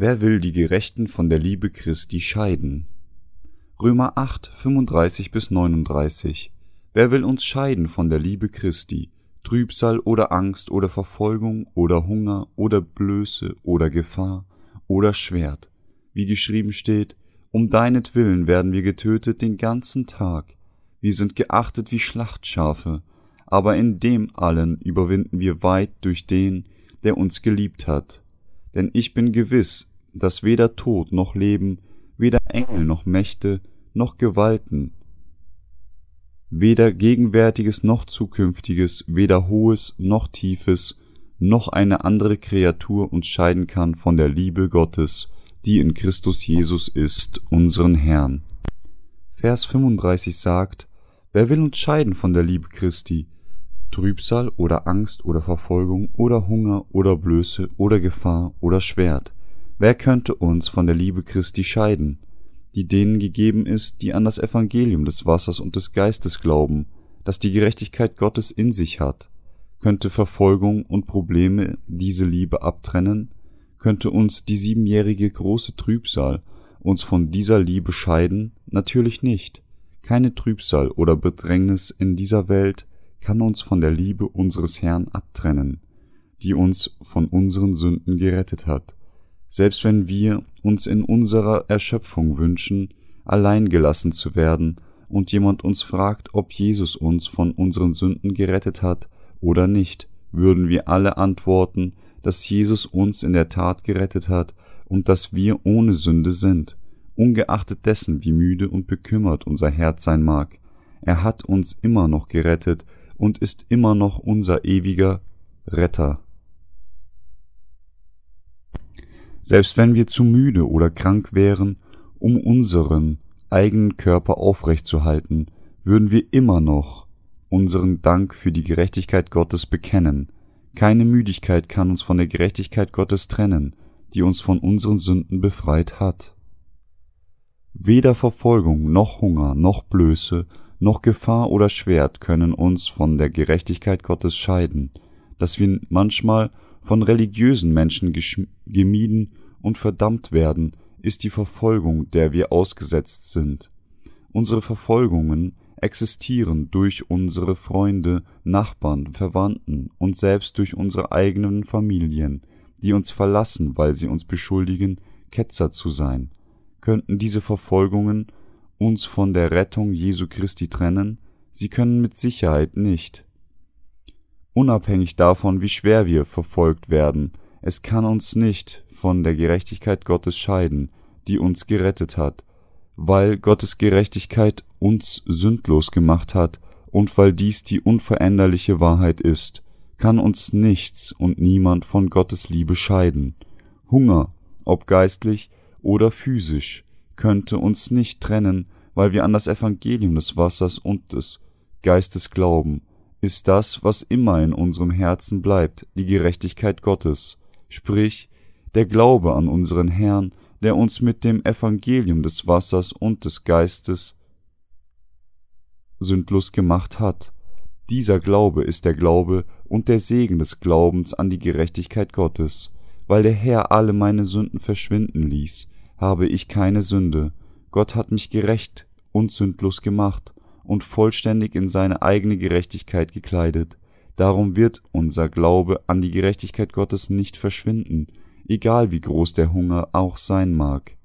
Wer will die Gerechten von der Liebe Christi scheiden? Römer 8, 35 bis 39. Wer will uns scheiden von der Liebe Christi? Trübsal oder Angst oder Verfolgung oder Hunger oder Blöße oder Gefahr oder Schwert. Wie geschrieben steht, um deinetwillen werden wir getötet den ganzen Tag. Wir sind geachtet wie Schlachtschafe, aber in dem allen überwinden wir weit durch den, der uns geliebt hat. Denn ich bin gewiss, dass weder Tod noch Leben, weder Engel noch Mächte, noch Gewalten, weder Gegenwärtiges noch Zukünftiges, weder Hohes noch Tiefes, noch eine andere Kreatur uns scheiden kann von der Liebe Gottes, die in Christus Jesus ist, unseren Herrn. Vers 35 sagt, Wer will uns scheiden von der Liebe Christi? Trübsal oder Angst oder Verfolgung oder Hunger oder Blöße oder Gefahr oder Schwert. Wer könnte uns von der Liebe Christi scheiden, die denen gegeben ist, die an das Evangelium des Wassers und des Geistes glauben, das die Gerechtigkeit Gottes in sich hat? Könnte Verfolgung und Probleme diese Liebe abtrennen? Könnte uns die siebenjährige große Trübsal uns von dieser Liebe scheiden? Natürlich nicht. Keine Trübsal oder Bedrängnis in dieser Welt kann uns von der Liebe unseres Herrn abtrennen, die uns von unseren Sünden gerettet hat selbst wenn wir uns in unserer Erschöpfung wünschen, allein gelassen zu werden und jemand uns fragt, ob Jesus uns von unseren Sünden gerettet hat oder nicht, würden wir alle antworten, dass Jesus uns in der Tat gerettet hat und dass wir ohne Sünde sind, ungeachtet dessen, wie müde und bekümmert unser Herz sein mag. Er hat uns immer noch gerettet und ist immer noch unser ewiger Retter. Selbst wenn wir zu müde oder krank wären, um unseren eigenen Körper aufrechtzuhalten, würden wir immer noch unseren Dank für die Gerechtigkeit Gottes bekennen. Keine Müdigkeit kann uns von der Gerechtigkeit Gottes trennen, die uns von unseren Sünden befreit hat. Weder Verfolgung noch Hunger noch Blöße noch Gefahr oder Schwert können uns von der Gerechtigkeit Gottes scheiden, dass wir manchmal von religiösen Menschen gemieden und verdammt werden, ist die Verfolgung, der wir ausgesetzt sind. Unsere Verfolgungen existieren durch unsere Freunde, Nachbarn, Verwandten und selbst durch unsere eigenen Familien, die uns verlassen, weil sie uns beschuldigen, Ketzer zu sein. Könnten diese Verfolgungen uns von der Rettung Jesu Christi trennen? Sie können mit Sicherheit nicht unabhängig davon, wie schwer wir verfolgt werden. Es kann uns nicht von der Gerechtigkeit Gottes scheiden, die uns gerettet hat, weil Gottes Gerechtigkeit uns sündlos gemacht hat und weil dies die unveränderliche Wahrheit ist, kann uns nichts und niemand von Gottes Liebe scheiden. Hunger, ob geistlich oder physisch, könnte uns nicht trennen, weil wir an das Evangelium des Wassers und des Geistes glauben ist das, was immer in unserem Herzen bleibt, die Gerechtigkeit Gottes, sprich der Glaube an unseren Herrn, der uns mit dem Evangelium des Wassers und des Geistes sündlos gemacht hat. Dieser Glaube ist der Glaube und der Segen des Glaubens an die Gerechtigkeit Gottes. Weil der Herr alle meine Sünden verschwinden ließ, habe ich keine Sünde. Gott hat mich gerecht und sündlos gemacht und vollständig in seine eigene Gerechtigkeit gekleidet. Darum wird unser Glaube an die Gerechtigkeit Gottes nicht verschwinden, egal wie groß der Hunger auch sein mag.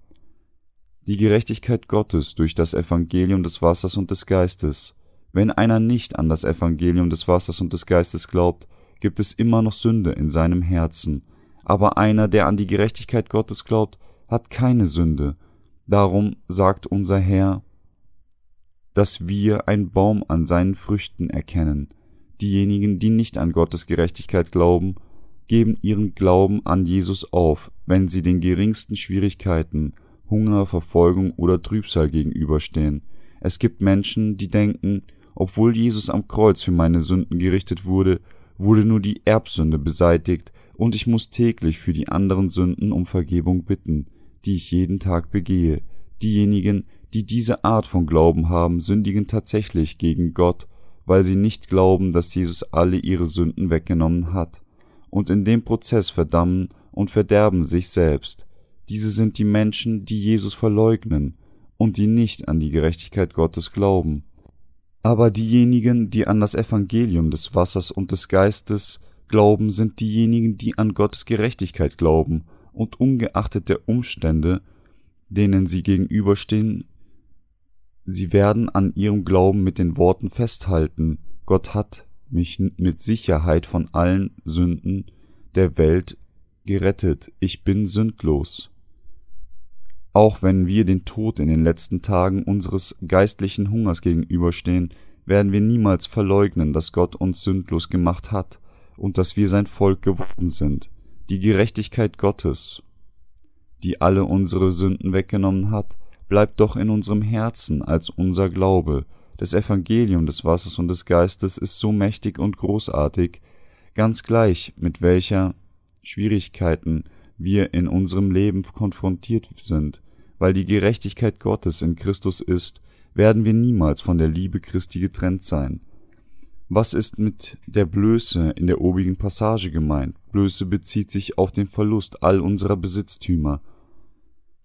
Die Gerechtigkeit Gottes durch das Evangelium des Wassers und des Geistes. Wenn einer nicht an das Evangelium des Wassers und des Geistes glaubt, gibt es immer noch Sünde in seinem Herzen, aber einer, der an die Gerechtigkeit Gottes glaubt, hat keine Sünde. Darum sagt unser Herr, dass wir ein Baum an seinen Früchten erkennen. Diejenigen, die nicht an Gottes Gerechtigkeit glauben, geben ihren Glauben an Jesus auf, wenn sie den geringsten Schwierigkeiten, Hunger, Verfolgung oder Trübsal gegenüberstehen. Es gibt Menschen, die denken, obwohl Jesus am Kreuz für meine Sünden gerichtet wurde, wurde nur die Erbsünde beseitigt und ich muss täglich für die anderen Sünden um Vergebung bitten, die ich jeden Tag begehe. Diejenigen, die diese Art von Glauben haben, sündigen tatsächlich gegen Gott, weil sie nicht glauben, dass Jesus alle ihre Sünden weggenommen hat, und in dem Prozess verdammen und verderben sich selbst. Diese sind die Menschen, die Jesus verleugnen und die nicht an die Gerechtigkeit Gottes glauben. Aber diejenigen, die an das Evangelium des Wassers und des Geistes glauben, sind diejenigen, die an Gottes Gerechtigkeit glauben und ungeachtet der Umstände, denen sie gegenüberstehen, sie werden an ihrem Glauben mit den Worten festhalten, Gott hat mich mit Sicherheit von allen Sünden der Welt gerettet, ich bin sündlos. Auch wenn wir den Tod in den letzten Tagen unseres geistlichen Hungers gegenüberstehen, werden wir niemals verleugnen, dass Gott uns sündlos gemacht hat und dass wir sein Volk geworden sind. Die Gerechtigkeit Gottes, die alle unsere Sünden weggenommen hat, bleibt doch in unserem Herzen als unser Glaube. Das Evangelium des Wassers und des Geistes ist so mächtig und großartig, ganz gleich mit welcher Schwierigkeiten wir in unserem Leben konfrontiert sind, weil die Gerechtigkeit Gottes in Christus ist, werden wir niemals von der Liebe Christi getrennt sein. Was ist mit der Blöße in der obigen Passage gemeint? Blöße bezieht sich auf den Verlust all unserer Besitztümer.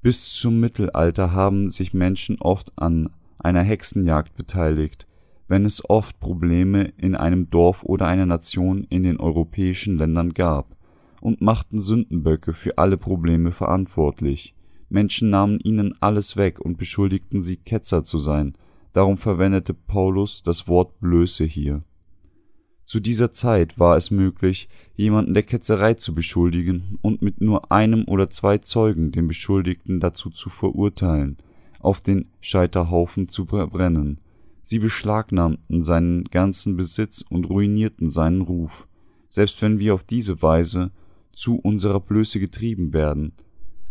Bis zum Mittelalter haben sich Menschen oft an einer Hexenjagd beteiligt, wenn es oft Probleme in einem Dorf oder einer Nation in den europäischen Ländern gab, und machten Sündenböcke für alle Probleme verantwortlich. Menschen nahmen ihnen alles weg und beschuldigten sie, Ketzer zu sein, darum verwendete Paulus das Wort Blöße hier. Zu dieser Zeit war es möglich, jemanden der Ketzerei zu beschuldigen und mit nur einem oder zwei Zeugen den Beschuldigten dazu zu verurteilen, auf den Scheiterhaufen zu verbrennen. Sie beschlagnahmten seinen ganzen Besitz und ruinierten seinen Ruf. Selbst wenn wir auf diese Weise zu unserer Blöße getrieben werden,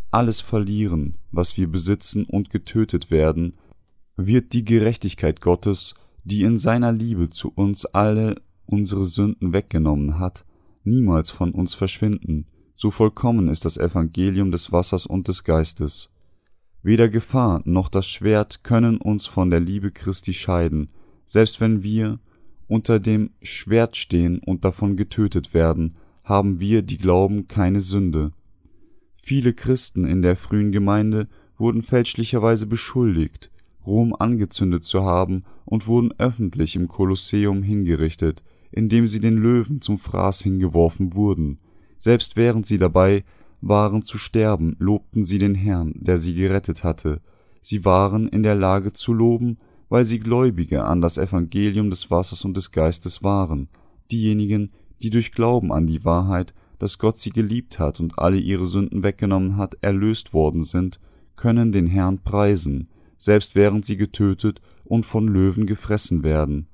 alles verlieren, was wir besitzen und getötet werden, wird die Gerechtigkeit Gottes, die in seiner Liebe zu uns alle unsere Sünden weggenommen hat, niemals von uns verschwinden, so vollkommen ist das Evangelium des Wassers und des Geistes. Weder Gefahr noch das Schwert können uns von der Liebe Christi scheiden, selbst wenn wir unter dem Schwert stehen und davon getötet werden, haben wir, die glauben, keine Sünde. Viele Christen in der frühen Gemeinde wurden fälschlicherweise beschuldigt, Rom angezündet zu haben und wurden öffentlich im Kolosseum hingerichtet, indem sie den Löwen zum Fraß hingeworfen wurden. Selbst während sie dabei waren zu sterben, lobten sie den Herrn, der sie gerettet hatte. Sie waren in der Lage zu loben, weil sie Gläubige an das Evangelium des Wassers und des Geistes waren, diejenigen, die durch Glauben an die Wahrheit, dass Gott sie geliebt hat und alle ihre Sünden weggenommen hat, erlöst worden sind, können den Herrn preisen, selbst während sie getötet und von Löwen gefressen werden.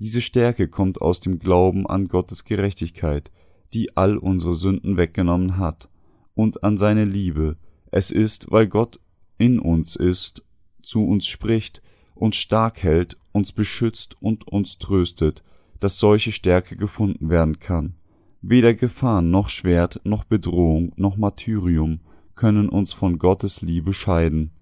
Diese Stärke kommt aus dem Glauben an Gottes Gerechtigkeit, die all unsere Sünden weggenommen hat, und an seine Liebe. Es ist, weil Gott in uns ist, zu uns spricht, uns stark hält, uns beschützt und uns tröstet, dass solche Stärke gefunden werden kann. Weder Gefahr noch Schwert noch Bedrohung noch Martyrium können uns von Gottes Liebe scheiden.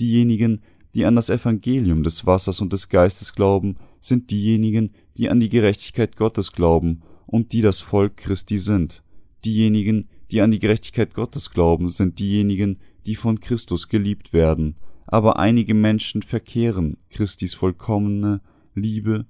Diejenigen, die an das Evangelium des Wassers und des Geistes glauben, sind diejenigen, die an die Gerechtigkeit Gottes glauben und die das Volk Christi sind. Diejenigen, die an die Gerechtigkeit Gottes glauben, sind diejenigen, die von Christus geliebt werden. Aber einige Menschen verkehren Christis vollkommene Liebe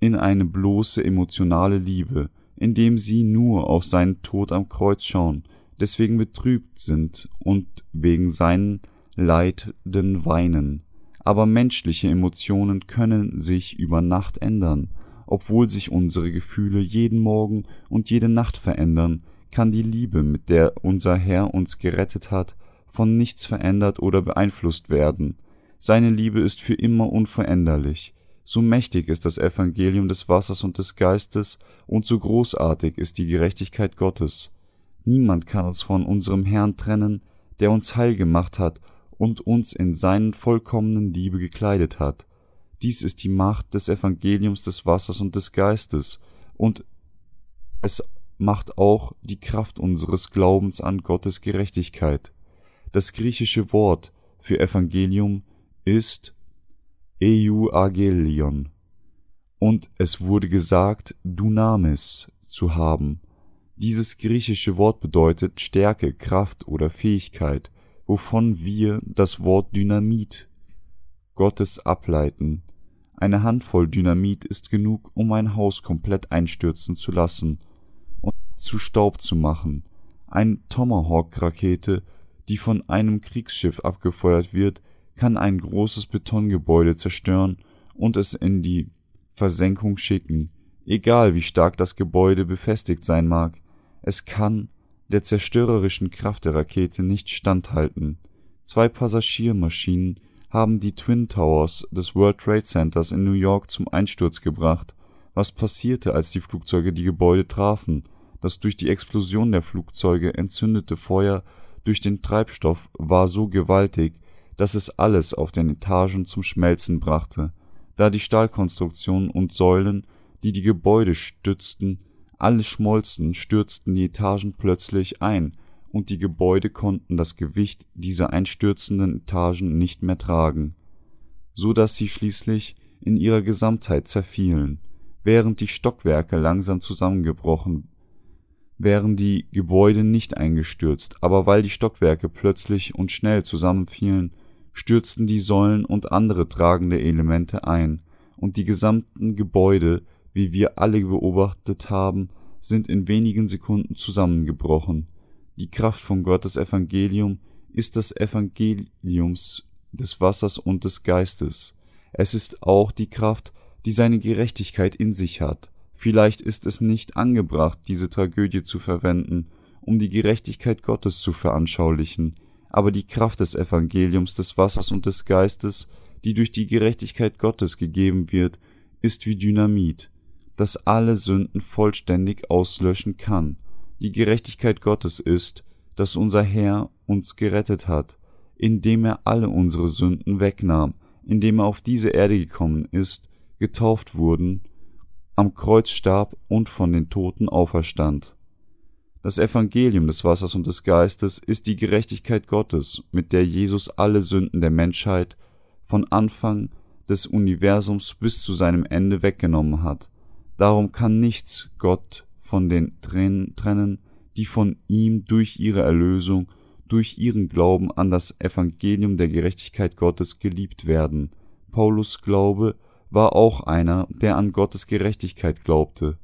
in eine bloße emotionale Liebe, indem sie nur auf seinen Tod am Kreuz schauen, deswegen betrübt sind und wegen seinen Leiden weinen aber menschliche Emotionen können sich über Nacht ändern. Obwohl sich unsere Gefühle jeden Morgen und jede Nacht verändern, kann die Liebe, mit der unser Herr uns gerettet hat, von nichts verändert oder beeinflusst werden. Seine Liebe ist für immer unveränderlich. So mächtig ist das Evangelium des Wassers und des Geistes, und so großartig ist die Gerechtigkeit Gottes. Niemand kann uns von unserem Herrn trennen, der uns heil gemacht hat und uns in seinen vollkommenen Liebe gekleidet hat. Dies ist die Macht des Evangeliums des Wassers und des Geistes, und es macht auch die Kraft unseres Glaubens an Gottes Gerechtigkeit. Das griechische Wort für Evangelium ist Euagelion, und es wurde gesagt, Dunamis zu haben. Dieses griechische Wort bedeutet Stärke, Kraft oder Fähigkeit, wovon wir das Wort Dynamit Gottes ableiten. Eine Handvoll Dynamit ist genug, um ein Haus komplett einstürzen zu lassen und zu Staub zu machen. Eine Tomahawk-Rakete, die von einem Kriegsschiff abgefeuert wird, kann ein großes Betongebäude zerstören und es in die Versenkung schicken, egal wie stark das Gebäude befestigt sein mag. Es kann der zerstörerischen Kraft der Rakete nicht standhalten. Zwei Passagiermaschinen haben die Twin Towers des World Trade Centers in New York zum Einsturz gebracht. Was passierte, als die Flugzeuge die Gebäude trafen? Das durch die Explosion der Flugzeuge entzündete Feuer durch den Treibstoff war so gewaltig, dass es alles auf den Etagen zum Schmelzen brachte, da die Stahlkonstruktionen und Säulen, die die Gebäude stützten, alle schmolzen, stürzten die Etagen plötzlich ein, und die Gebäude konnten das Gewicht dieser einstürzenden Etagen nicht mehr tragen, so dass sie schließlich in ihrer Gesamtheit zerfielen, während die Stockwerke langsam zusammengebrochen wären die Gebäude nicht eingestürzt, aber weil die Stockwerke plötzlich und schnell zusammenfielen, stürzten die Säulen und andere tragende Elemente ein, und die gesamten Gebäude wie wir alle beobachtet haben, sind in wenigen Sekunden zusammengebrochen. Die Kraft von Gottes Evangelium ist das Evangeliums des Wassers und des Geistes. Es ist auch die Kraft, die seine Gerechtigkeit in sich hat. Vielleicht ist es nicht angebracht, diese Tragödie zu verwenden, um die Gerechtigkeit Gottes zu veranschaulichen, aber die Kraft des Evangeliums des Wassers und des Geistes, die durch die Gerechtigkeit Gottes gegeben wird, ist wie Dynamit das alle Sünden vollständig auslöschen kann. Die Gerechtigkeit Gottes ist, dass unser Herr uns gerettet hat, indem er alle unsere Sünden wegnahm, indem er auf diese Erde gekommen ist, getauft wurden, am Kreuz starb und von den Toten auferstand. Das Evangelium des Wassers und des Geistes ist die Gerechtigkeit Gottes, mit der Jesus alle Sünden der Menschheit von Anfang des Universums bis zu seinem Ende weggenommen hat. Darum kann nichts Gott von den Tränen trennen, die von ihm durch ihre Erlösung, durch ihren Glauben an das Evangelium der Gerechtigkeit Gottes geliebt werden. Paulus Glaube war auch einer, der an Gottes Gerechtigkeit glaubte.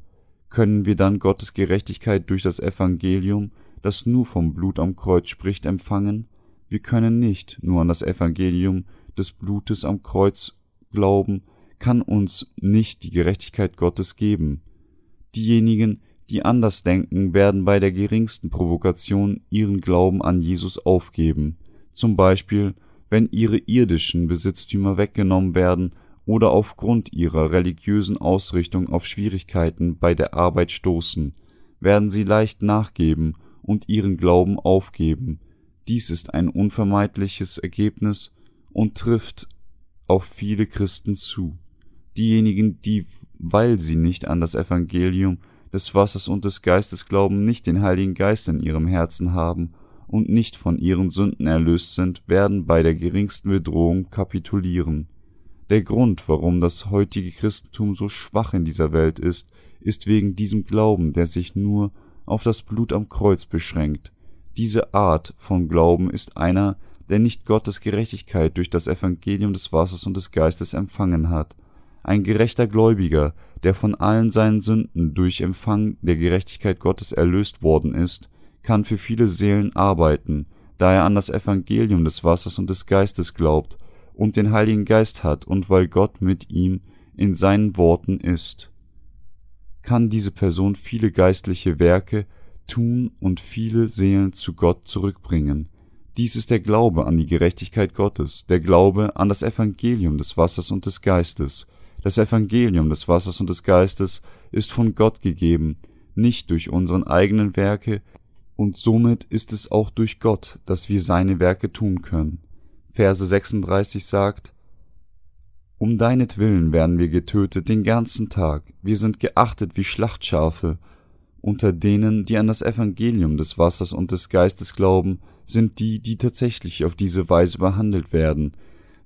Können wir dann Gottes Gerechtigkeit durch das Evangelium, das nur vom Blut am Kreuz spricht, empfangen? Wir können nicht nur an das Evangelium des Blutes am Kreuz glauben, kann uns nicht die Gerechtigkeit Gottes geben. Diejenigen, die anders denken, werden bei der geringsten Provokation ihren Glauben an Jesus aufgeben, zum Beispiel wenn ihre irdischen Besitztümer weggenommen werden oder aufgrund ihrer religiösen Ausrichtung auf Schwierigkeiten bei der Arbeit stoßen, werden sie leicht nachgeben und ihren Glauben aufgeben. Dies ist ein unvermeidliches Ergebnis und trifft auf viele Christen zu diejenigen, die, weil sie nicht an das Evangelium des Wassers und des Geistes glauben, nicht den Heiligen Geist in ihrem Herzen haben und nicht von ihren Sünden erlöst sind, werden bei der geringsten Bedrohung kapitulieren. Der Grund, warum das heutige Christentum so schwach in dieser Welt ist, ist wegen diesem Glauben, der sich nur auf das Blut am Kreuz beschränkt. Diese Art von Glauben ist einer, der nicht Gottes Gerechtigkeit durch das Evangelium des Wassers und des Geistes empfangen hat, ein gerechter Gläubiger, der von allen seinen Sünden durch Empfang der Gerechtigkeit Gottes erlöst worden ist, kann für viele Seelen arbeiten, da er an das Evangelium des Wassers und des Geistes glaubt und den Heiligen Geist hat und weil Gott mit ihm in seinen Worten ist. Kann diese Person viele geistliche Werke tun und viele Seelen zu Gott zurückbringen. Dies ist der Glaube an die Gerechtigkeit Gottes, der Glaube an das Evangelium des Wassers und des Geistes, das Evangelium des Wassers und des Geistes ist von Gott gegeben, nicht durch unseren eigenen Werke, und somit ist es auch durch Gott, dass wir seine Werke tun können. Verse 36 sagt, Um deinetwillen werden wir getötet den ganzen Tag, wir sind geachtet wie Schlachtschafe, unter denen, die an das Evangelium des Wassers und des Geistes glauben, sind die, die tatsächlich auf diese Weise behandelt werden,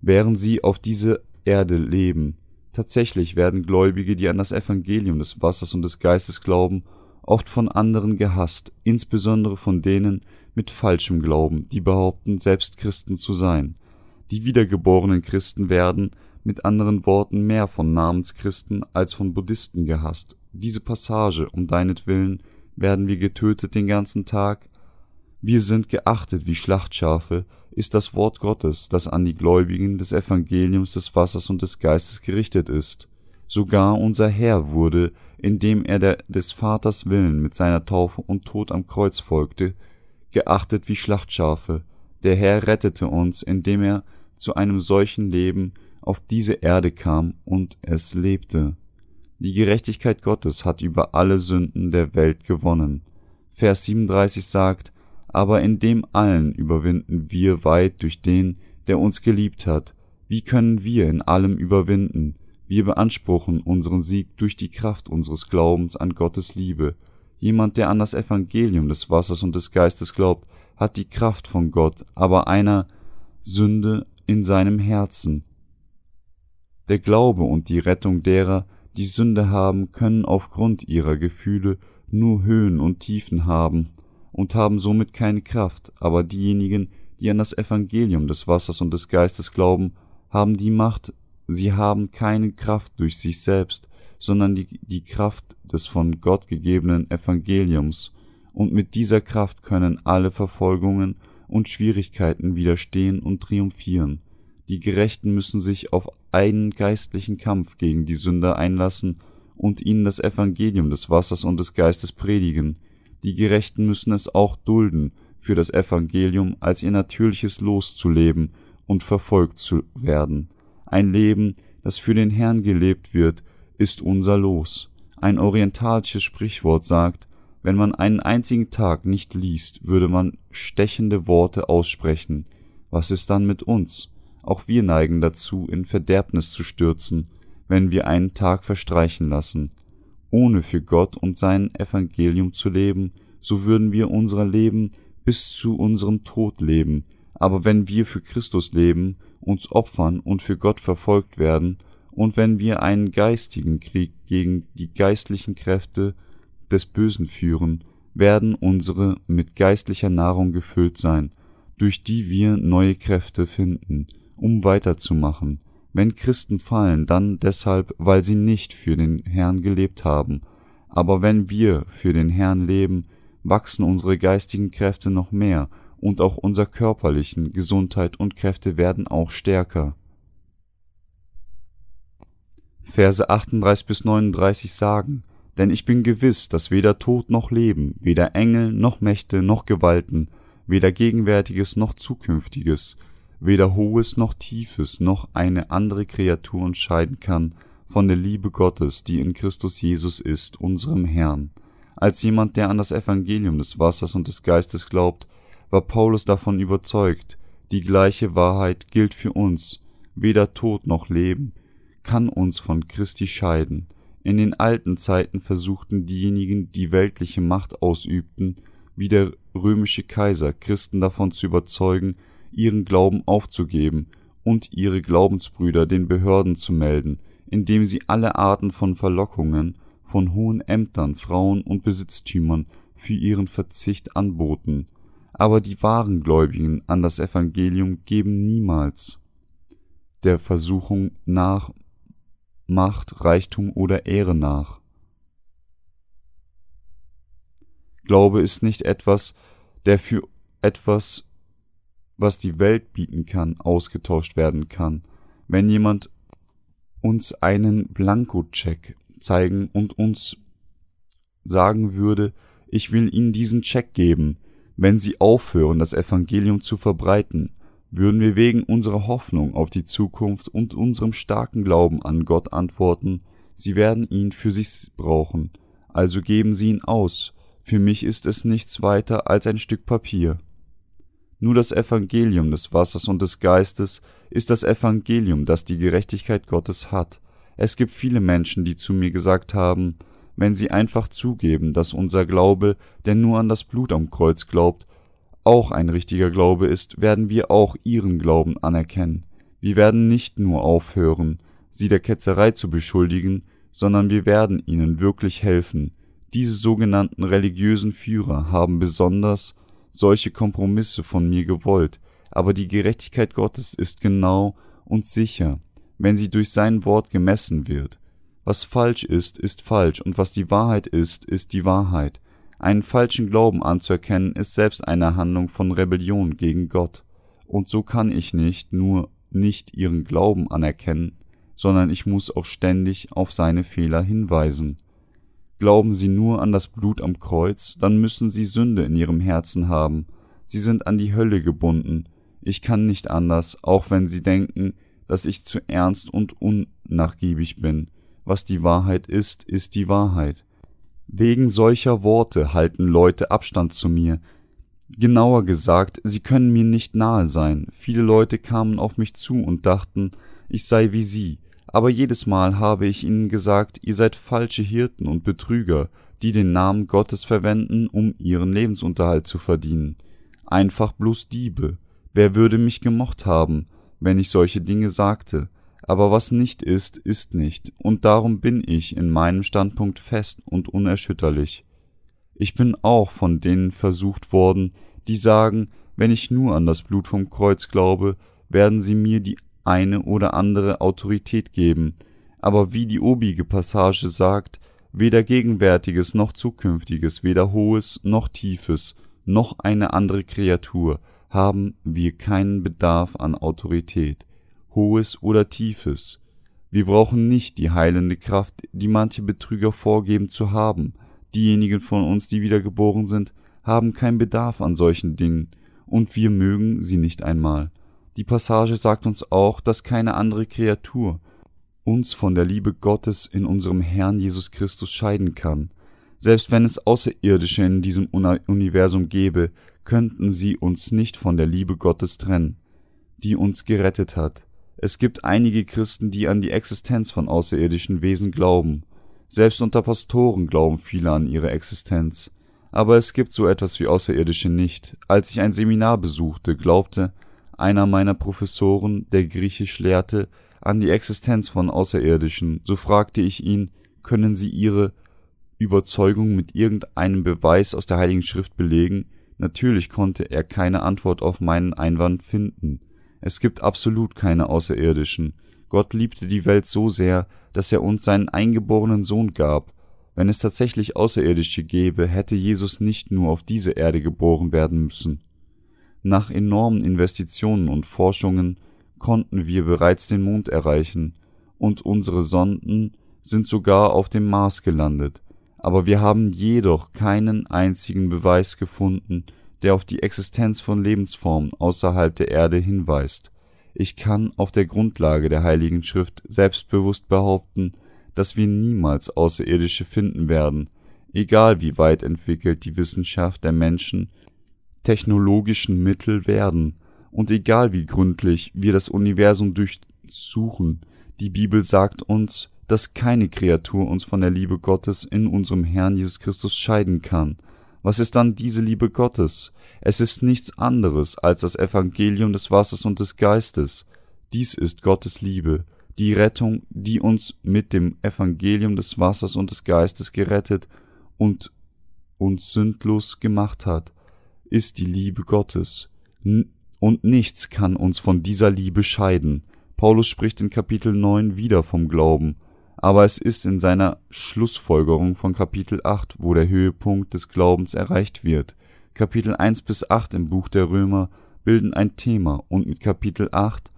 während sie auf diese Erde leben. Tatsächlich werden Gläubige, die an das Evangelium des Wassers und des Geistes glauben, oft von anderen gehasst, insbesondere von denen mit falschem Glauben, die behaupten, selbst Christen zu sein. Die wiedergeborenen Christen werden, mit anderen Worten, mehr von Namenschristen als von Buddhisten gehasst. Diese Passage, um deinetwillen werden wir getötet den ganzen Tag, wir sind geachtet wie Schlachtschafe, ist das Wort Gottes, das an die Gläubigen des Evangeliums des Wassers und des Geistes gerichtet ist. Sogar unser Herr wurde, indem er der, des Vaters Willen mit seiner Taufe und Tod am Kreuz folgte, geachtet wie Schlachtschafe. Der Herr rettete uns, indem er zu einem solchen Leben auf diese Erde kam und es lebte. Die Gerechtigkeit Gottes hat über alle Sünden der Welt gewonnen. Vers 37 sagt, aber in dem allen überwinden wir weit durch den, der uns geliebt hat. Wie können wir in allem überwinden? Wir beanspruchen unseren Sieg durch die Kraft unseres Glaubens an Gottes Liebe. Jemand, der an das Evangelium des Wassers und des Geistes glaubt, hat die Kraft von Gott, aber einer Sünde in seinem Herzen. Der Glaube und die Rettung derer, die Sünde haben, können aufgrund ihrer Gefühle nur Höhen und Tiefen haben und haben somit keine Kraft, aber diejenigen, die an das Evangelium des Wassers und des Geistes glauben, haben die Macht, sie haben keine Kraft durch sich selbst, sondern die, die Kraft des von Gott gegebenen Evangeliums, und mit dieser Kraft können alle Verfolgungen und Schwierigkeiten widerstehen und triumphieren. Die Gerechten müssen sich auf einen geistlichen Kampf gegen die Sünder einlassen und ihnen das Evangelium des Wassers und des Geistes predigen, die Gerechten müssen es auch dulden, für das Evangelium als ihr natürliches Los zu leben und verfolgt zu werden. Ein Leben, das für den Herrn gelebt wird, ist unser Los. Ein orientalisches Sprichwort sagt, wenn man einen einzigen Tag nicht liest, würde man stechende Worte aussprechen. Was ist dann mit uns? Auch wir neigen dazu, in Verderbnis zu stürzen, wenn wir einen Tag verstreichen lassen ohne für Gott und sein Evangelium zu leben, so würden wir unser Leben bis zu unserem Tod leben, aber wenn wir für Christus leben, uns opfern und für Gott verfolgt werden, und wenn wir einen geistigen Krieg gegen die geistlichen Kräfte des Bösen führen, werden unsere mit geistlicher Nahrung gefüllt sein, durch die wir neue Kräfte finden, um weiterzumachen, wenn Christen fallen, dann deshalb, weil sie nicht für den Herrn gelebt haben. Aber wenn wir für den Herrn leben, wachsen unsere geistigen Kräfte noch mehr und auch unser körperlichen Gesundheit und Kräfte werden auch stärker. Verse 38 bis 39 sagen, denn ich bin gewiss, dass weder Tod noch Leben, weder Engel noch Mächte noch Gewalten, weder Gegenwärtiges noch Zukünftiges, weder Hohes noch Tiefes noch eine andere Kreatur uns kann von der Liebe Gottes, die in Christus Jesus ist, unserem Herrn. Als jemand, der an das Evangelium des Wassers und des Geistes glaubt, war Paulus davon überzeugt, die gleiche Wahrheit gilt für uns, weder Tod noch Leben kann uns von Christi scheiden. In den alten Zeiten versuchten diejenigen, die weltliche Macht ausübten, wie der römische Kaiser, Christen davon zu überzeugen, ihren Glauben aufzugeben und ihre Glaubensbrüder den Behörden zu melden, indem sie alle Arten von Verlockungen von hohen Ämtern, Frauen und Besitztümern für ihren Verzicht anboten, aber die wahren Gläubigen an das Evangelium geben niemals der Versuchung nach Macht, Reichtum oder Ehre nach. Glaube ist nicht etwas, der für etwas was die Welt bieten kann, ausgetauscht werden kann. Wenn jemand uns einen Blankocheck zeigen und uns sagen würde, ich will Ihnen diesen Check geben, wenn Sie aufhören, das Evangelium zu verbreiten, würden wir wegen unserer Hoffnung auf die Zukunft und unserem starken Glauben an Gott antworten, Sie werden ihn für sich brauchen, also geben Sie ihn aus, für mich ist es nichts weiter als ein Stück Papier. Nur das Evangelium des Wassers und des Geistes ist das Evangelium, das die Gerechtigkeit Gottes hat. Es gibt viele Menschen, die zu mir gesagt haben, wenn sie einfach zugeben, dass unser Glaube, der nur an das Blut am Kreuz glaubt, auch ein richtiger Glaube ist, werden wir auch ihren Glauben anerkennen. Wir werden nicht nur aufhören, sie der Ketzerei zu beschuldigen, sondern wir werden ihnen wirklich helfen, Diese sogenannten religiösen Führer haben besonders solche Kompromisse von mir gewollt, aber die Gerechtigkeit Gottes ist genau und sicher, wenn sie durch sein Wort gemessen wird. Was falsch ist, ist falsch, und was die Wahrheit ist, ist die Wahrheit. Einen falschen Glauben anzuerkennen, ist selbst eine Handlung von Rebellion gegen Gott. Und so kann ich nicht nur nicht ihren Glauben anerkennen, sondern ich muss auch ständig auf seine Fehler hinweisen. Glauben sie nur an das Blut am Kreuz, dann müssen sie Sünde in ihrem Herzen haben. Sie sind an die Hölle gebunden. Ich kann nicht anders, auch wenn sie denken, dass ich zu ernst und unnachgiebig bin. Was die Wahrheit ist, ist die Wahrheit. Wegen solcher Worte halten Leute Abstand zu mir. Genauer gesagt, sie können mir nicht nahe sein. Viele Leute kamen auf mich zu und dachten, ich sei wie sie, aber jedes Mal habe ich ihnen gesagt, ihr seid falsche Hirten und Betrüger, die den Namen Gottes verwenden, um ihren Lebensunterhalt zu verdienen. Einfach bloß Diebe. Wer würde mich gemocht haben, wenn ich solche Dinge sagte? Aber was nicht ist, ist nicht, und darum bin ich in meinem Standpunkt fest und unerschütterlich. Ich bin auch von denen versucht worden, die sagen, wenn ich nur an das Blut vom Kreuz glaube, werden sie mir die eine oder andere Autorität geben, aber wie die obige Passage sagt, weder Gegenwärtiges noch Zukünftiges, weder Hohes noch Tiefes, noch eine andere Kreatur haben wir keinen Bedarf an Autorität, Hohes oder Tiefes. Wir brauchen nicht die heilende Kraft, die manche Betrüger vorgeben zu haben. Diejenigen von uns, die wiedergeboren sind, haben keinen Bedarf an solchen Dingen, und wir mögen sie nicht einmal. Die Passage sagt uns auch, dass keine andere Kreatur uns von der Liebe Gottes in unserem Herrn Jesus Christus scheiden kann. Selbst wenn es Außerirdische in diesem Universum gäbe, könnten sie uns nicht von der Liebe Gottes trennen, die uns gerettet hat. Es gibt einige Christen, die an die Existenz von außerirdischen Wesen glauben. Selbst unter Pastoren glauben viele an ihre Existenz. Aber es gibt so etwas wie Außerirdische nicht. Als ich ein Seminar besuchte, glaubte einer meiner Professoren, der Griechisch lehrte, an die Existenz von Außerirdischen, so fragte ich ihn, können Sie Ihre Überzeugung mit irgendeinem Beweis aus der Heiligen Schrift belegen? Natürlich konnte er keine Antwort auf meinen Einwand finden. Es gibt absolut keine Außerirdischen. Gott liebte die Welt so sehr, dass er uns seinen eingeborenen Sohn gab. Wenn es tatsächlich Außerirdische gäbe, hätte Jesus nicht nur auf diese Erde geboren werden müssen. Nach enormen Investitionen und Forschungen konnten wir bereits den Mond erreichen, und unsere Sonden sind sogar auf dem Mars gelandet, aber wir haben jedoch keinen einzigen Beweis gefunden, der auf die Existenz von Lebensformen außerhalb der Erde hinweist. Ich kann auf der Grundlage der Heiligen Schrift selbstbewusst behaupten, dass wir niemals Außerirdische finden werden, egal wie weit entwickelt die Wissenschaft der Menschen technologischen Mittel werden, und egal wie gründlich wir das Universum durchsuchen, die Bibel sagt uns, dass keine Kreatur uns von der Liebe Gottes in unserem Herrn Jesus Christus scheiden kann. Was ist dann diese Liebe Gottes? Es ist nichts anderes als das Evangelium des Wassers und des Geistes. Dies ist Gottes Liebe, die Rettung, die uns mit dem Evangelium des Wassers und des Geistes gerettet und uns sündlos gemacht hat ist die Liebe Gottes. Und nichts kann uns von dieser Liebe scheiden. Paulus spricht in Kapitel 9 wieder vom Glauben, aber es ist in seiner Schlussfolgerung von Kapitel 8, wo der Höhepunkt des Glaubens erreicht wird. Kapitel 1 bis 8 im Buch der Römer bilden ein Thema und mit Kapitel 8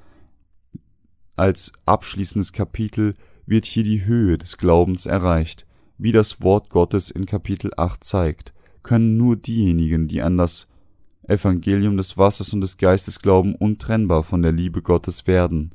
als abschließendes Kapitel wird hier die Höhe des Glaubens erreicht, wie das Wort Gottes in Kapitel 8 zeigt können nur diejenigen, die an das Evangelium des Wassers und des Geistes glauben, untrennbar von der Liebe Gottes werden.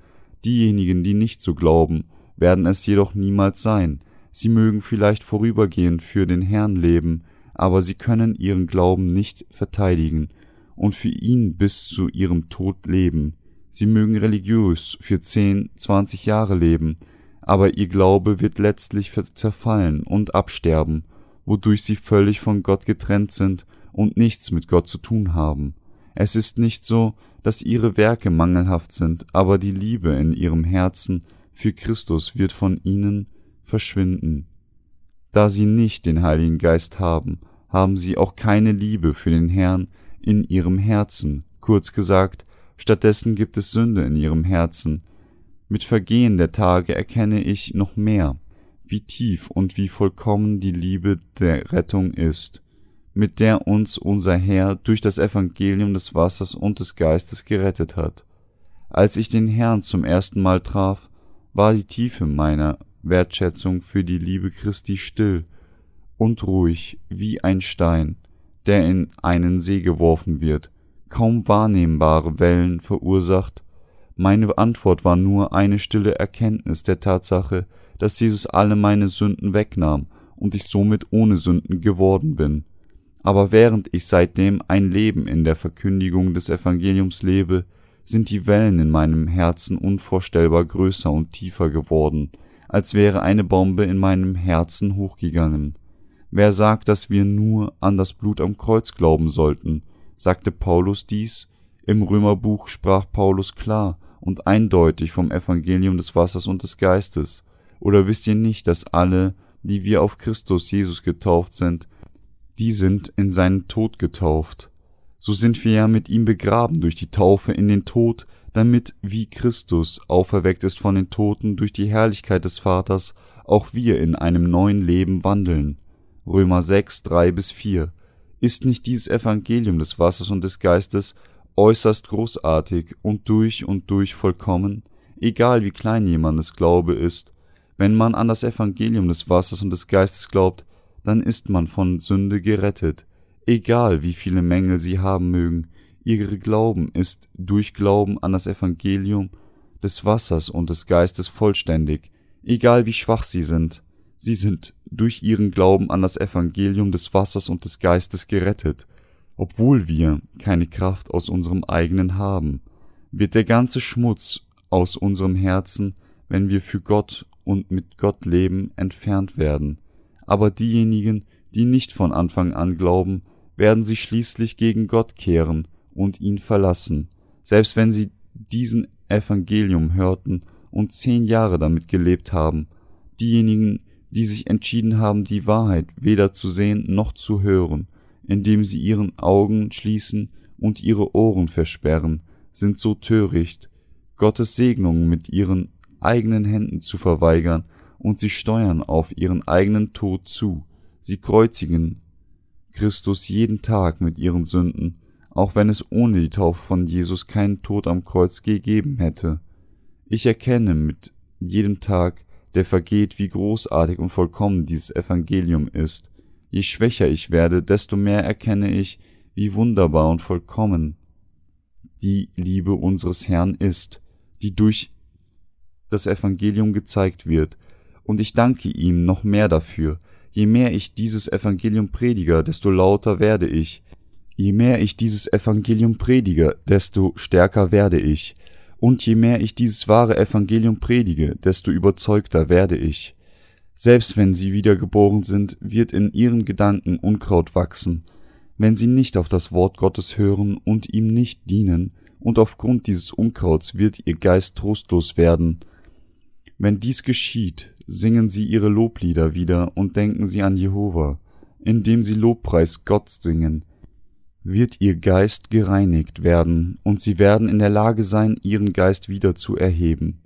Diejenigen, die nicht so glauben, werden es jedoch niemals sein. Sie mögen vielleicht vorübergehend für den Herrn leben, aber sie können ihren Glauben nicht verteidigen und für ihn bis zu ihrem Tod leben. Sie mögen religiös für zehn, zwanzig Jahre leben, aber ihr Glaube wird letztlich zerfallen und absterben, wodurch sie völlig von Gott getrennt sind und nichts mit Gott zu tun haben. Es ist nicht so, dass ihre Werke mangelhaft sind, aber die Liebe in ihrem Herzen für Christus wird von ihnen verschwinden. Da sie nicht den Heiligen Geist haben, haben sie auch keine Liebe für den Herrn in ihrem Herzen. Kurz gesagt, stattdessen gibt es Sünde in ihrem Herzen. Mit Vergehen der Tage erkenne ich noch mehr, wie tief und wie vollkommen die Liebe der Rettung ist, mit der uns unser Herr durch das Evangelium des Wassers und des Geistes gerettet hat. Als ich den Herrn zum ersten Mal traf, war die Tiefe meiner Wertschätzung für die Liebe Christi still und ruhig wie ein Stein, der in einen See geworfen wird, kaum wahrnehmbare Wellen verursacht. Meine Antwort war nur eine stille Erkenntnis der Tatsache, dass Jesus alle meine Sünden wegnahm und ich somit ohne Sünden geworden bin. Aber während ich seitdem ein Leben in der Verkündigung des Evangeliums lebe, sind die Wellen in meinem Herzen unvorstellbar größer und tiefer geworden, als wäre eine Bombe in meinem Herzen hochgegangen. Wer sagt, dass wir nur an das Blut am Kreuz glauben sollten? Sagte Paulus dies? Im Römerbuch sprach Paulus klar und eindeutig vom Evangelium des Wassers und des Geistes. Oder wisst ihr nicht, dass alle, die wir auf Christus Jesus getauft sind, die sind in seinen Tod getauft? So sind wir ja mit ihm begraben durch die Taufe in den Tod, damit, wie Christus auferweckt ist von den Toten durch die Herrlichkeit des Vaters, auch wir in einem neuen Leben wandeln. Römer 6, 3 bis 4. Ist nicht dieses Evangelium des Wassers und des Geistes äußerst großartig und durch und durch vollkommen, egal wie klein jemandes Glaube ist, wenn man an das Evangelium des Wassers und des Geistes glaubt, dann ist man von Sünde gerettet, egal wie viele Mängel sie haben mögen, ihr Glauben ist durch Glauben an das Evangelium des Wassers und des Geistes vollständig, egal wie schwach sie sind, Sie sind durch ihren Glauben an das Evangelium des Wassers und des Geistes gerettet. Obwohl wir keine Kraft aus unserem eigenen haben, wird der ganze Schmutz aus unserem Herzen, wenn wir für Gott und mit Gott leben, entfernt werden. Aber diejenigen, die nicht von Anfang an glauben, werden sich schließlich gegen Gott kehren und ihn verlassen, selbst wenn sie diesen Evangelium hörten und zehn Jahre damit gelebt haben. Diejenigen, die sich entschieden haben, die Wahrheit weder zu sehen noch zu hören, indem sie ihren Augen schließen und ihre Ohren versperren, sind so töricht, Gottes Segnungen mit ihren eigenen Händen zu verweigern, und sie steuern auf ihren eigenen Tod zu, sie kreuzigen Christus jeden Tag mit ihren Sünden, auch wenn es ohne die Taufe von Jesus keinen Tod am Kreuz gegeben hätte. Ich erkenne mit jedem Tag, der vergeht, wie großartig und vollkommen dieses Evangelium ist. Je schwächer ich werde, desto mehr erkenne ich, wie wunderbar und vollkommen die Liebe unseres Herrn ist, die durch das Evangelium gezeigt wird, und ich danke ihm noch mehr dafür. Je mehr ich dieses Evangelium predige, desto lauter werde ich. Je mehr ich dieses Evangelium predige, desto stärker werde ich. Und je mehr ich dieses wahre Evangelium predige, desto überzeugter werde ich. Selbst wenn sie wiedergeboren sind, wird in ihren Gedanken Unkraut wachsen, wenn sie nicht auf das Wort Gottes hören und ihm nicht dienen, und aufgrund dieses Unkrauts wird ihr Geist trostlos werden. Wenn dies geschieht, singen sie ihre Loblieder wieder und denken sie an Jehova, indem sie Lobpreis Gott singen, wird ihr Geist gereinigt werden, und sie werden in der Lage sein, ihren Geist wieder zu erheben.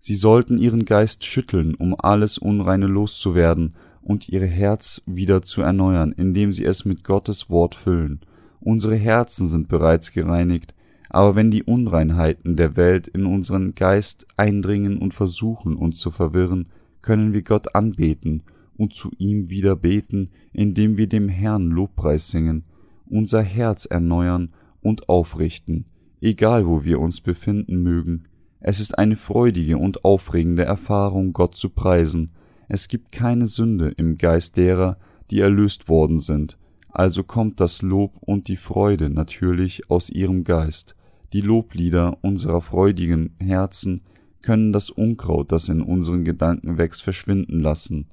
Sie sollten ihren Geist schütteln, um alles Unreine loszuwerden und ihr Herz wieder zu erneuern, indem sie es mit Gottes Wort füllen. Unsere Herzen sind bereits gereinigt, aber wenn die Unreinheiten der Welt in unseren Geist eindringen und versuchen, uns zu verwirren, können wir Gott anbeten und zu ihm wieder beten, indem wir dem Herrn Lobpreis singen, unser Herz erneuern und aufrichten, egal wo wir uns befinden mögen. Es ist eine freudige und aufregende Erfahrung, Gott zu preisen. Es gibt keine Sünde im Geist derer, die erlöst worden sind, also kommt das Lob und die Freude natürlich aus ihrem Geist. Die Loblieder unserer freudigen Herzen können das Unkraut, das in unseren Gedanken wächst, verschwinden lassen.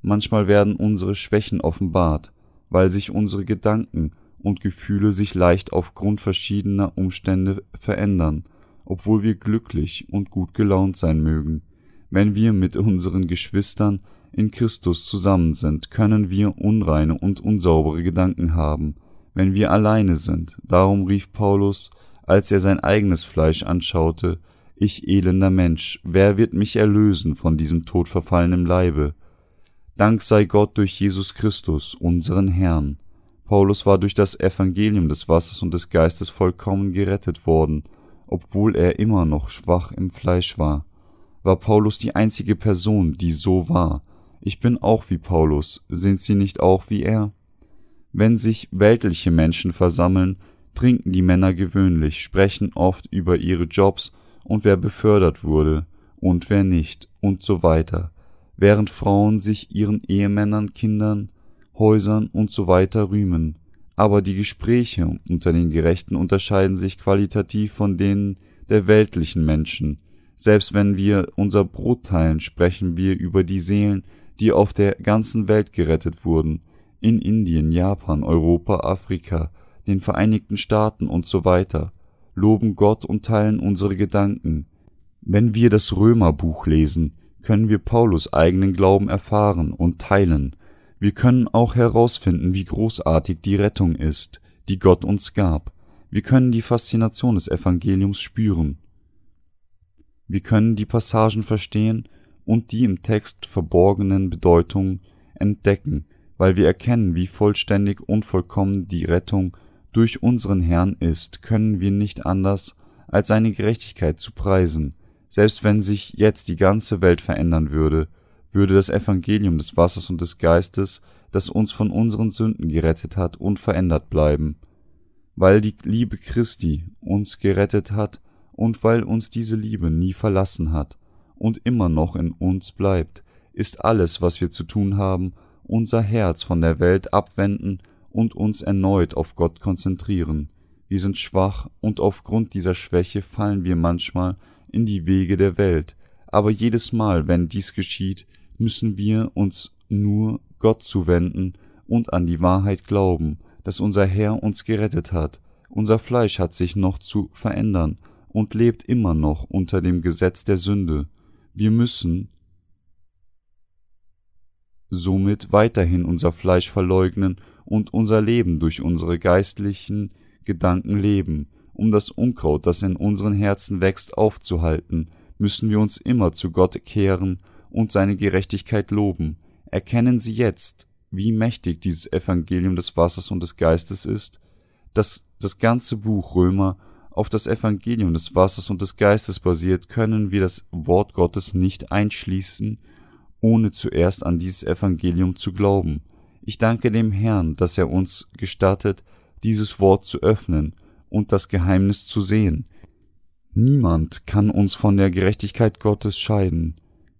Manchmal werden unsere Schwächen offenbart, weil sich unsere Gedanken und Gefühle sich leicht aufgrund verschiedener Umstände verändern, obwohl wir glücklich und gut gelaunt sein mögen. Wenn wir mit unseren Geschwistern in Christus zusammen sind, können wir unreine und unsaubere Gedanken haben, wenn wir alleine sind. Darum rief Paulus, als er sein eigenes Fleisch anschaute, ich elender Mensch, wer wird mich erlösen von diesem todverfallenen Leibe? Dank sei Gott durch Jesus Christus, unseren Herrn. Paulus war durch das Evangelium des Wassers und des Geistes vollkommen gerettet worden, obwohl er immer noch schwach im Fleisch war. War Paulus die einzige Person, die so war? Ich bin auch wie Paulus, sind Sie nicht auch wie er? Wenn sich weltliche Menschen versammeln, trinken die Männer gewöhnlich, sprechen oft über ihre Jobs und wer befördert wurde und wer nicht und so weiter, während Frauen sich ihren Ehemännern, Kindern, Häusern und so weiter rühmen. Aber die Gespräche unter den Gerechten unterscheiden sich qualitativ von denen der weltlichen Menschen. Selbst wenn wir unser Brot teilen, sprechen wir über die Seelen, die auf der ganzen Welt gerettet wurden, in Indien, Japan, Europa, Afrika, den Vereinigten Staaten und so weiter, loben Gott und teilen unsere Gedanken. Wenn wir das Römerbuch lesen, können wir Paulus eigenen Glauben erfahren und teilen. Wir können auch herausfinden, wie großartig die Rettung ist, die Gott uns gab. Wir können die Faszination des Evangeliums spüren. Wir können die Passagen verstehen und die im Text verborgenen Bedeutungen entdecken, weil wir erkennen, wie vollständig und vollkommen die Rettung durch unseren Herrn ist, können wir nicht anders, als seine Gerechtigkeit zu preisen. Selbst wenn sich jetzt die ganze Welt verändern würde, würde das Evangelium des Wassers und des Geistes, das uns von unseren Sünden gerettet hat, unverändert bleiben. Weil die Liebe Christi uns gerettet hat und weil uns diese Liebe nie verlassen hat und immer noch in uns bleibt, ist alles, was wir zu tun haben, unser Herz von der Welt abwenden und uns erneut auf Gott konzentrieren. Wir sind schwach und aufgrund dieser Schwäche fallen wir manchmal in die Wege der Welt, aber jedes Mal, wenn dies geschieht, müssen wir uns nur Gott zuwenden und an die Wahrheit glauben, dass unser Herr uns gerettet hat. Unser Fleisch hat sich noch zu verändern und lebt immer noch unter dem Gesetz der Sünde. Wir müssen somit weiterhin unser Fleisch verleugnen und unser Leben durch unsere geistlichen Gedanken leben. Um das Unkraut, das in unseren Herzen wächst, aufzuhalten, müssen wir uns immer zu Gott kehren und seine Gerechtigkeit loben. Erkennen Sie jetzt, wie mächtig dieses Evangelium des Wassers und des Geistes ist, dass das ganze Buch Römer auf das Evangelium des Wassers und des Geistes basiert, können wir das Wort Gottes nicht einschließen, ohne zuerst an dieses Evangelium zu glauben. Ich danke dem Herrn, dass er uns gestattet, dieses Wort zu öffnen und das Geheimnis zu sehen. Niemand kann uns von der Gerechtigkeit Gottes scheiden,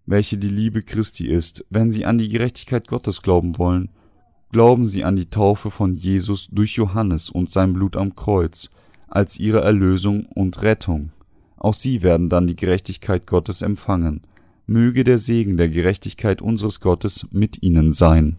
welche die Liebe Christi ist. Wenn Sie an die Gerechtigkeit Gottes glauben wollen, glauben Sie an die Taufe von Jesus durch Johannes und sein Blut am Kreuz als Ihre Erlösung und Rettung. Auch Sie werden dann die Gerechtigkeit Gottes empfangen. Möge der Segen der Gerechtigkeit unseres Gottes mit Ihnen sein.